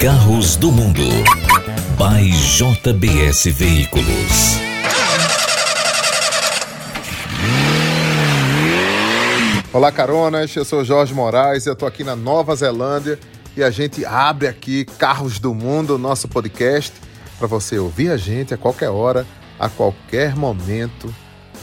Carros do Mundo. By JBS Veículos. Olá, caronas. Eu sou Jorge Moraes. Eu estou aqui na Nova Zelândia e a gente abre aqui Carros do Mundo, nosso podcast, para você ouvir a gente a qualquer hora, a qualquer momento,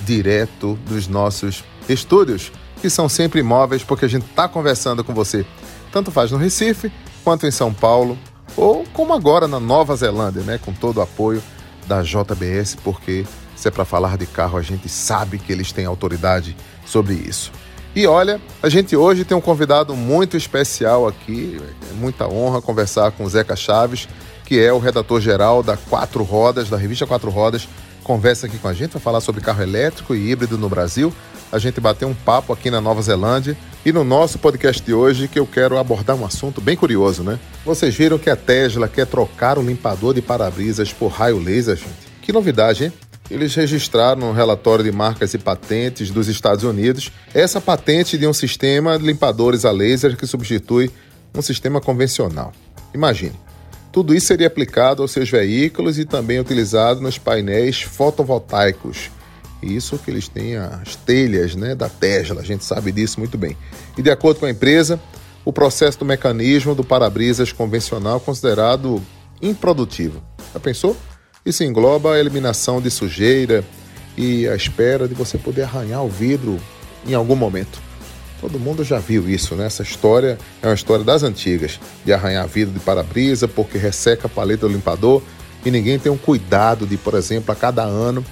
direto dos nossos estúdios, que são sempre imóveis, porque a gente está conversando com você, tanto faz no Recife quanto em São Paulo, ou como agora na Nova Zelândia, né, com todo o apoio da JBS, porque se é para falar de carro, a gente sabe que eles têm autoridade sobre isso. E olha, a gente hoje tem um convidado muito especial aqui, é muita honra conversar com o Zeca Chaves, que é o redator geral da Quatro Rodas, da revista Quatro Rodas, conversa aqui com a gente, vai falar sobre carro elétrico e híbrido no Brasil. A gente bateu um papo aqui na Nova Zelândia e no nosso podcast de hoje que eu quero abordar um assunto bem curioso, né? Vocês viram que a Tesla quer trocar o limpador de para-brisas por raio laser, gente? Que novidade, hein? Eles registraram no relatório de marcas e patentes dos Estados Unidos essa patente de um sistema de limpadores a laser que substitui um sistema convencional. Imagine, tudo isso seria aplicado aos seus veículos e também utilizado nos painéis fotovoltaicos isso que eles têm as telhas né, da Tesla, a gente sabe disso muito bem. E de acordo com a empresa, o processo do mecanismo do para-brisas convencional é considerado improdutivo. Já pensou? Isso engloba a eliminação de sujeira e a espera de você poder arranhar o vidro em algum momento. Todo mundo já viu isso, né? Essa história é uma história das antigas, de arranhar vidro de para-brisa porque resseca a paleta do limpador e ninguém tem um cuidado de, por exemplo, a cada ano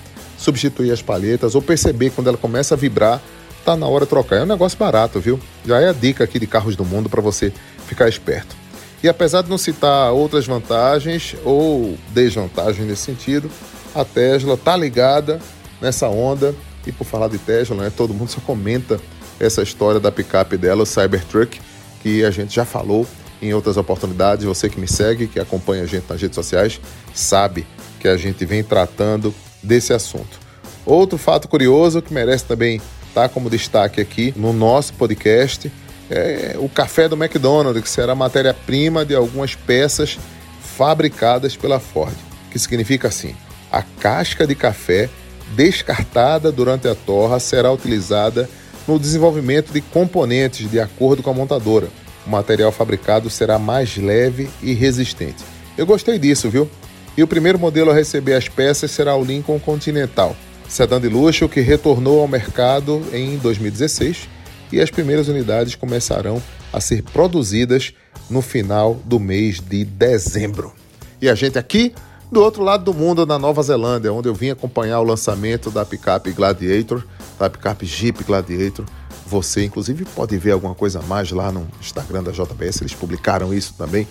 substituir as palhetas ou perceber quando ela começa a vibrar, tá na hora de trocar. É um negócio barato, viu? Já é a dica aqui de carros do mundo para você ficar esperto. E apesar de não citar outras vantagens ou desvantagens nesse sentido, a Tesla tá ligada nessa onda. E por falar de Tesla, né, todo mundo só comenta essa história da picape dela, o Cybertruck, que a gente já falou em outras oportunidades. Você que me segue, que acompanha a gente nas redes sociais, sabe que a gente vem tratando desse assunto. Outro fato curioso que merece também estar como destaque aqui no nosso podcast é o café do McDonald's, que será matéria-prima de algumas peças fabricadas pela Ford, que significa assim: a casca de café descartada durante a torra será utilizada no desenvolvimento de componentes de acordo com a montadora. O material fabricado será mais leve e resistente. Eu gostei disso, viu? E o primeiro modelo a receber as peças será o Lincoln Continental, sedã de luxo que retornou ao mercado em 2016 e as primeiras unidades começarão a ser produzidas no final do mês de dezembro. E a gente aqui do outro lado do mundo, na Nova Zelândia, onde eu vim acompanhar o lançamento da picape Gladiator, da picape Jeep Gladiator. Você, inclusive, pode ver alguma coisa mais lá no Instagram da JBS, eles publicaram isso também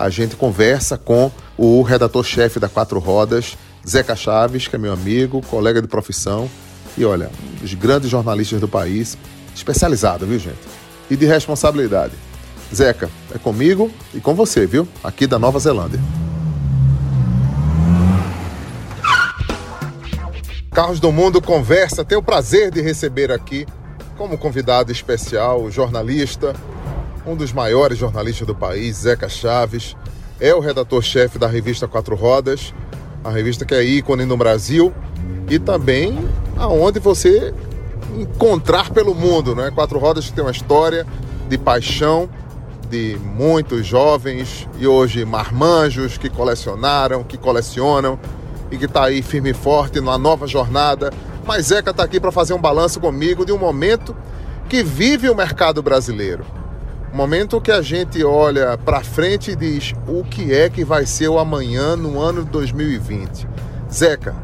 a gente conversa com o redator-chefe da Quatro Rodas, Zeca Chaves, que é meu amigo, colega de profissão e, olha, um dos grandes jornalistas do país, especializado, viu, gente? E de responsabilidade. Zeca, é comigo e com você, viu? Aqui da Nova Zelândia. Carros do Mundo conversa, tenho o prazer de receber aqui como convidado especial o jornalista, um dos maiores jornalistas do país, Zeca Chaves, é o redator-chefe da revista Quatro Rodas, a revista que é ícone no Brasil e também aonde você encontrar pelo mundo, né? Quatro Rodas tem uma história de paixão de muitos jovens e hoje marmanjos que colecionaram, que colecionam e que está aí firme e forte numa nova jornada. Mas Zeca está aqui para fazer um balanço comigo de um momento que vive o mercado brasileiro. Momento que a gente olha para frente e diz o que é que vai ser o amanhã no ano de 2020. Zeca,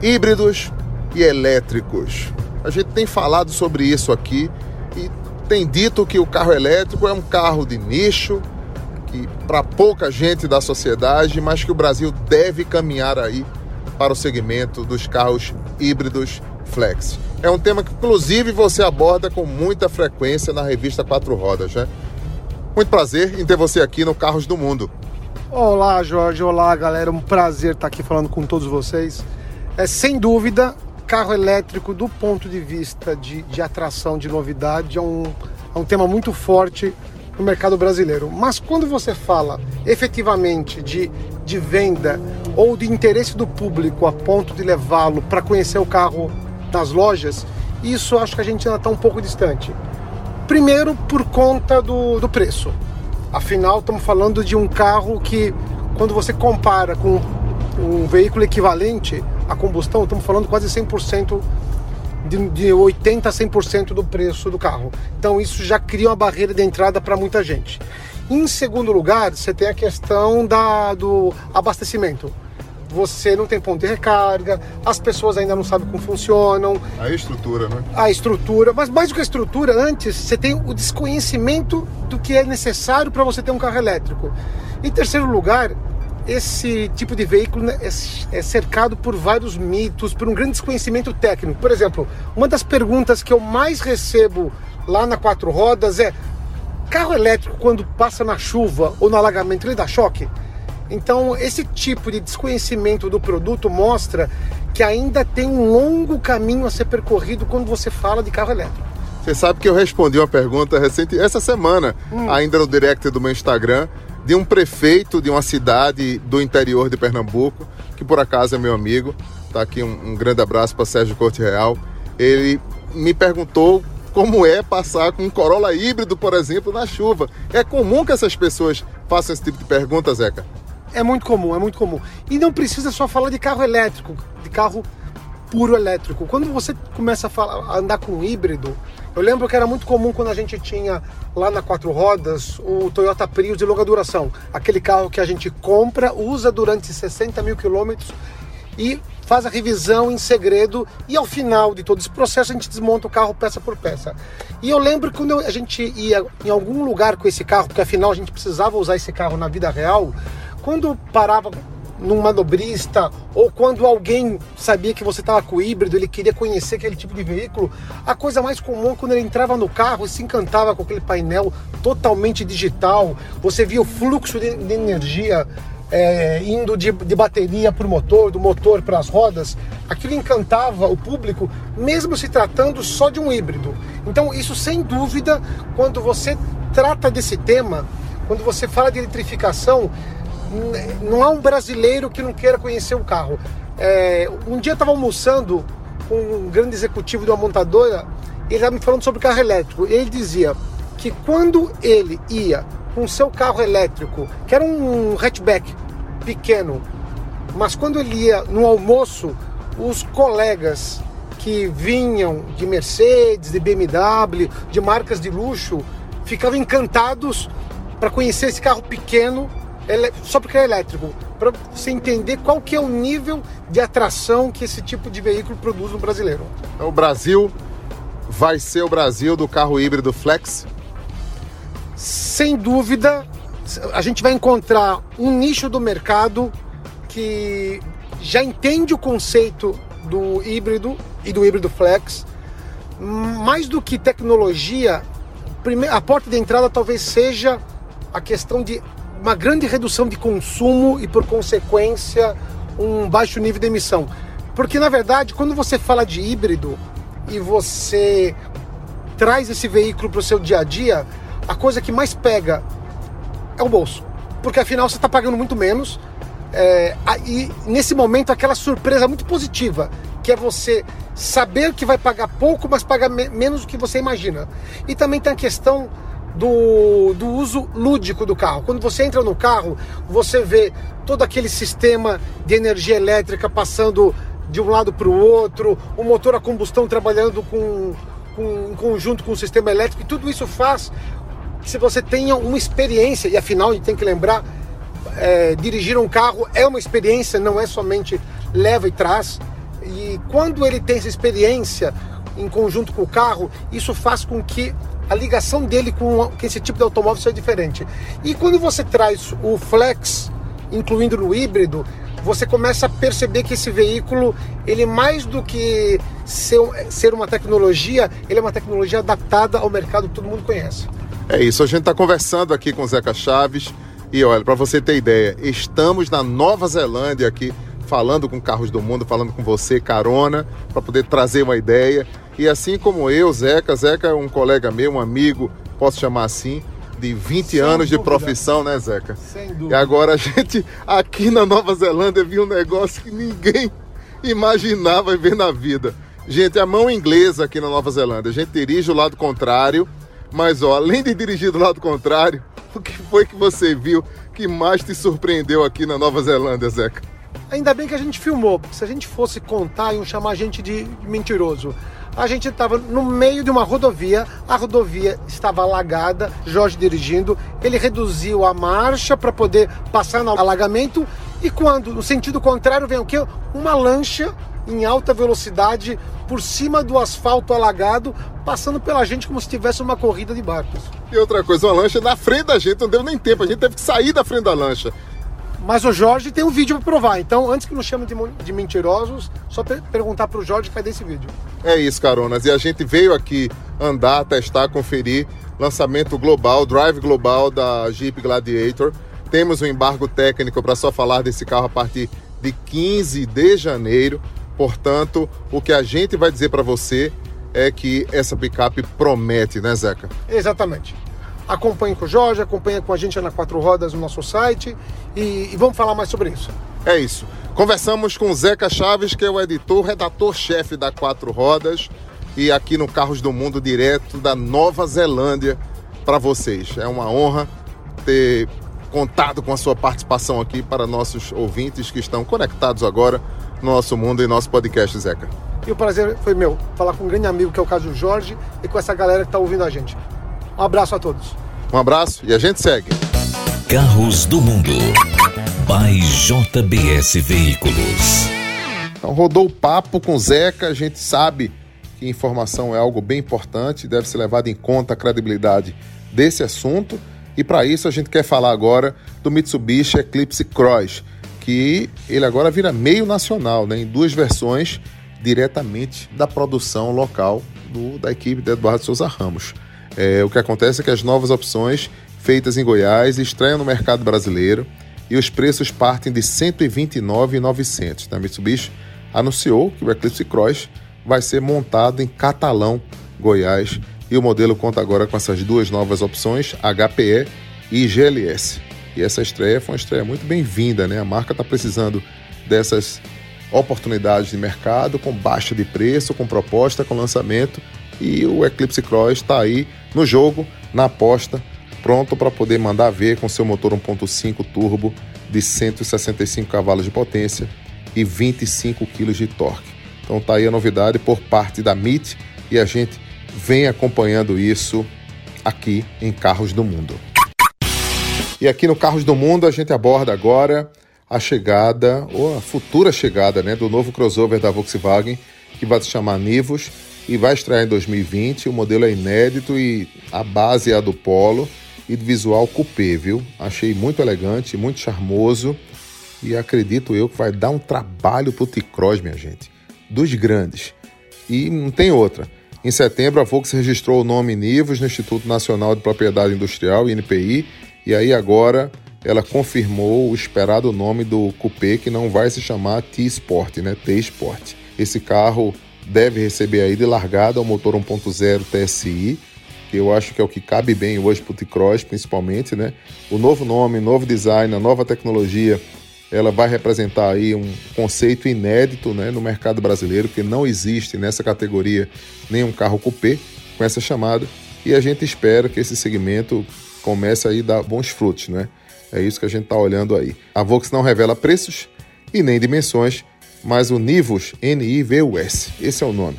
híbridos e elétricos. A gente tem falado sobre isso aqui e tem dito que o carro elétrico é um carro de nicho, que para pouca gente da sociedade, mas que o Brasil deve caminhar aí para o segmento dos carros híbridos flex. É um tema que, inclusive, você aborda com muita frequência na revista Quatro Rodas, né? Muito prazer em ter você aqui no Carros do Mundo. Olá, Jorge. Olá, galera. Um prazer estar aqui falando com todos vocês. É sem dúvida, carro elétrico, do ponto de vista de, de atração, de novidade, é um, é um tema muito forte no mercado brasileiro. Mas quando você fala efetivamente de, de venda ou de interesse do público a ponto de levá-lo para conhecer o carro nas lojas, isso acho que a gente ainda está um pouco distante. Primeiro, por conta do, do preço. Afinal, estamos falando de um carro que, quando você compara com um veículo equivalente a combustão, estamos falando quase 100% de, de 80% a 100% do preço do carro. Então isso já cria uma barreira de entrada para muita gente. Em segundo lugar, você tem a questão da, do abastecimento. Você não tem ponto de recarga, as pessoas ainda não sabem como funcionam. A estrutura, né? A estrutura, mas mais do que a estrutura, antes você tem o desconhecimento do que é necessário para você ter um carro elétrico. Em terceiro lugar, esse tipo de veículo né, é, é cercado por vários mitos, por um grande desconhecimento técnico. Por exemplo, uma das perguntas que eu mais recebo lá na Quatro Rodas é: carro elétrico, quando passa na chuva ou no alagamento, ele dá choque? Então, esse tipo de desconhecimento do produto mostra que ainda tem um longo caminho a ser percorrido quando você fala de carro elétrico. Você sabe que eu respondi uma pergunta recente essa semana, hum. ainda no direct do meu Instagram, de um prefeito de uma cidade do interior de Pernambuco, que por acaso é meu amigo. Tá aqui um, um grande abraço para Sérgio Corte Real. Ele me perguntou como é passar com um Corolla híbrido, por exemplo, na chuva. É comum que essas pessoas façam esse tipo de pergunta, Zeca? É muito comum, é muito comum. E não precisa só falar de carro elétrico, de carro puro elétrico. Quando você começa a, falar, a andar com híbrido, eu lembro que era muito comum quando a gente tinha lá na quatro rodas o Toyota Prius de longa duração. Aquele carro que a gente compra, usa durante 60 mil quilômetros e faz a revisão em segredo e ao final de todo esse processo a gente desmonta o carro peça por peça. E eu lembro quando a gente ia em algum lugar com esse carro, porque afinal a gente precisava usar esse carro na vida real, quando parava num manobrista ou quando alguém sabia que você estava com híbrido, ele queria conhecer aquele tipo de veículo, a coisa mais comum quando ele entrava no carro e se encantava com aquele painel totalmente digital, você via o fluxo de, de energia é, indo de, de bateria para o motor, do motor para as rodas, aquilo encantava o público, mesmo se tratando só de um híbrido. Então, isso sem dúvida, quando você trata desse tema, quando você fala de eletrificação, não há um brasileiro que não queira conhecer o carro. É, um dia eu estava almoçando com um grande executivo de uma montadora, ele estava me falando sobre carro elétrico. E ele dizia que quando ele ia com seu carro elétrico, que era um hatchback pequeno, mas quando ele ia no almoço, os colegas que vinham de Mercedes, de BMW, de marcas de luxo, ficavam encantados para conhecer esse carro pequeno só porque é elétrico, para você entender qual que é o nível de atração que esse tipo de veículo produz no brasileiro. O Brasil vai ser o Brasil do carro híbrido flex? Sem dúvida, a gente vai encontrar um nicho do mercado que já entende o conceito do híbrido e do híbrido flex. Mais do que tecnologia, a porta de entrada talvez seja a questão de uma grande redução de consumo e, por consequência, um baixo nível de emissão. Porque, na verdade, quando você fala de híbrido e você traz esse veículo para o seu dia a dia, a coisa que mais pega é o bolso. Porque, afinal, você está pagando muito menos. É, e, nesse momento, aquela surpresa muito positiva, que é você saber que vai pagar pouco, mas pagar me menos do que você imagina. E também tem a questão do, do uso lúdico do carro. Quando você entra no carro, você vê todo aquele sistema de energia elétrica passando de um lado para o outro, o motor a combustão trabalhando com, com, em conjunto com o sistema elétrico, e tudo isso faz que você tenha uma experiência, e afinal a gente tem que lembrar, é, dirigir um carro é uma experiência, não é somente leva e traz. E quando ele tem essa experiência em conjunto com o carro, isso faz com que a ligação dele com, esse tipo de automóvel seja diferente. E quando você traz o flex, incluindo no híbrido, você começa a perceber que esse veículo, ele mais do que ser, ser uma tecnologia, ele é uma tecnologia adaptada ao mercado que todo mundo conhece. É isso, a gente está conversando aqui com o Zeca Chaves e olha, para você ter ideia, estamos na Nova Zelândia aqui, falando com carros do mundo, falando com você, carona, para poder trazer uma ideia. E assim como eu, Zeca, Zeca é um colega meu, um amigo, posso chamar assim, de 20 Sem anos de dúvida. profissão, né, Zeca? Sem E dúvida. agora a gente, aqui na Nova Zelândia, viu um negócio que ninguém imaginava ver na vida. Gente, a mão inglesa aqui na Nova Zelândia. A gente dirige o lado contrário, mas ó, além de dirigir do lado contrário, o que foi que você viu que mais te surpreendeu aqui na Nova Zelândia, Zeca? Ainda bem que a gente filmou, porque se a gente fosse contar, iam chamar a gente de mentiroso. A gente estava no meio de uma rodovia, a rodovia estava alagada, Jorge dirigindo, ele reduziu a marcha para poder passar no alagamento e quando, no sentido contrário, vem o quê? Uma lancha em alta velocidade por cima do asfalto alagado, passando pela gente como se tivesse uma corrida de barcos. E outra coisa, uma lancha na frente da gente, não deu nem tempo, a gente teve que sair da frente da lancha. Mas o Jorge tem um vídeo para provar, então antes que nos chamem de, de mentirosos, só per- perguntar para o Jorge cadê esse vídeo. É isso, caronas. E a gente veio aqui andar, testar, conferir lançamento global, drive global da Jeep Gladiator. Temos um embargo técnico para só falar desse carro a partir de 15 de janeiro. Portanto, o que a gente vai dizer para você é que essa picape promete, né, Zeca? Exatamente. Acompanhe com o Jorge, acompanhe com a gente na Quatro Rodas no nosso site e, e vamos falar mais sobre isso. É isso. Conversamos com o Zeca Chaves, que é o editor, redator-chefe da Quatro Rodas, e aqui no Carros do Mundo, direto da Nova Zelândia, para vocês. É uma honra ter contado com a sua participação aqui para nossos ouvintes que estão conectados agora no nosso mundo e nosso podcast, Zeca. E o prazer foi meu, falar com um grande amigo que é o caso do Jorge e com essa galera que está ouvindo a gente. Um abraço a todos. Um abraço e a gente segue. Carros do Mundo. By JBS Veículos. Então rodou o papo com o Zeca, a gente sabe que informação é algo bem importante, deve ser levado em conta a credibilidade desse assunto. E para isso a gente quer falar agora do Mitsubishi Eclipse Cross, que ele agora vira meio nacional, né, em duas versões diretamente da produção local do- da equipe de Eduardo Souza Ramos. É, o que acontece é que as novas opções feitas em Goiás estreiam no mercado brasileiro e os preços partem de R$ 129,900. A Mitsubishi anunciou que o Eclipse Cross vai ser montado em Catalão, Goiás, e o modelo conta agora com essas duas novas opções, HPE e GLS. E essa estreia foi uma estreia muito bem-vinda, né? A marca está precisando dessas oportunidades de mercado com baixa de preço, com proposta, com lançamento, e o Eclipse Cross está aí no jogo, na aposta, pronto para poder mandar ver com seu motor 1.5 turbo de 165 cavalos de potência e 25 kg de torque. Então tá aí a novidade por parte da MIT e a gente vem acompanhando isso aqui em Carros do Mundo. E aqui no Carros do Mundo a gente aborda agora a chegada, ou a futura chegada, né, do novo crossover da Volkswagen, que vai se chamar Nivus e vai estrear em 2020. O modelo é inédito e a base é a do Polo e de visual coupé, viu? Achei muito elegante, muito charmoso e acredito eu que vai dar um trabalho pro T-Cross, minha gente, dos grandes. E não tem outra. Em setembro, a Volks registrou o nome Nivus no Instituto Nacional de Propriedade Industrial, INPI, e aí agora ela confirmou o esperado nome do coupé, que não vai se chamar T-Sport, né? T-Sport. Esse carro deve receber aí de largada o motor 1.0 TSI, que eu acho que é o que cabe bem hoje para o T-Cross, principalmente, né? O novo nome, novo design, a nova tecnologia, ela vai representar aí um conceito inédito né, no mercado brasileiro, que não existe nessa categoria nenhum carro coupé com essa chamada, e a gente espera que esse segmento comece aí a dar bons frutos, né? É isso que a gente está olhando aí. A Vox não revela preços e nem dimensões, mas o Nivus, N-I-V-U-S, esse é o nome.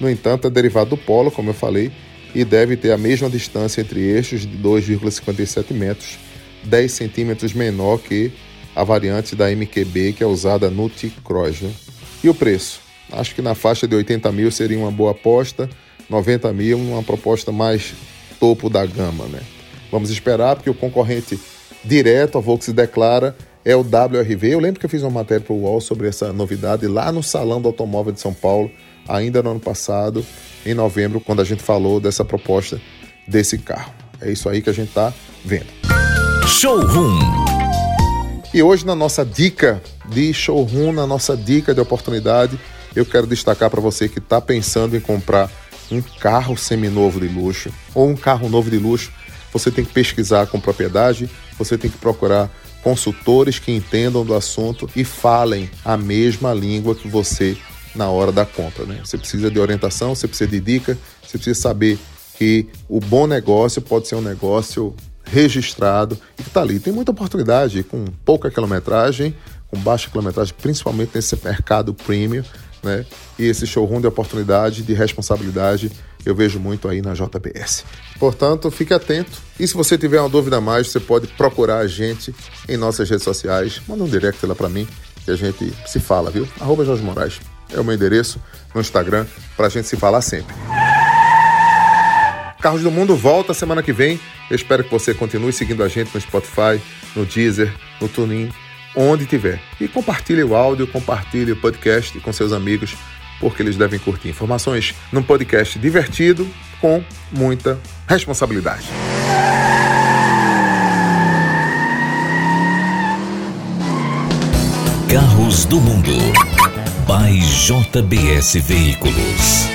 No entanto, é derivado do Polo, como eu falei, e deve ter a mesma distância entre eixos de 2,57 metros, 10 centímetros menor que a variante da MQB que é usada no T-Cross. Né? E o preço? Acho que na faixa de 80 mil seria uma boa aposta, 90 mil uma proposta mais topo da gama. Né? Vamos esperar, porque o concorrente direto, a Volks declara, é o WRV. Eu lembro que eu fiz uma matéria para o UOL sobre essa novidade lá no Salão do Automóvel de São Paulo, ainda no ano passado, em novembro, quando a gente falou dessa proposta desse carro. É isso aí que a gente está vendo. Showroom. E hoje, na nossa dica de showroom, na nossa dica de oportunidade, eu quero destacar para você que está pensando em comprar um carro seminovo de luxo ou um carro novo de luxo. você tem que pesquisar com propriedade, você tem que procurar consultores que entendam do assunto e falem a mesma língua que você na hora da compra. Né? Você precisa de orientação, você precisa de dica, você precisa saber que o bom negócio pode ser um negócio registrado e que está ali. Tem muita oportunidade com pouca quilometragem, com baixa quilometragem, principalmente nesse mercado premium, né? E esse showroom de oportunidade, de responsabilidade, eu vejo muito aí na JBS. Portanto, fique atento. E se você tiver uma dúvida a mais, você pode procurar a gente em nossas redes sociais. Manda um direct lá para mim que a gente se fala, viu? Arroba Jorge Moraes é o meu endereço no Instagram para a gente se falar sempre. Carros do Mundo volta semana que vem. Eu espero que você continue seguindo a gente no Spotify, no Deezer, no TuneIn, onde tiver. E compartilhe o áudio, compartilhe o podcast com seus amigos, porque eles devem curtir informações num podcast divertido com muita responsabilidade. Carros do Mundo by JBS Veículos.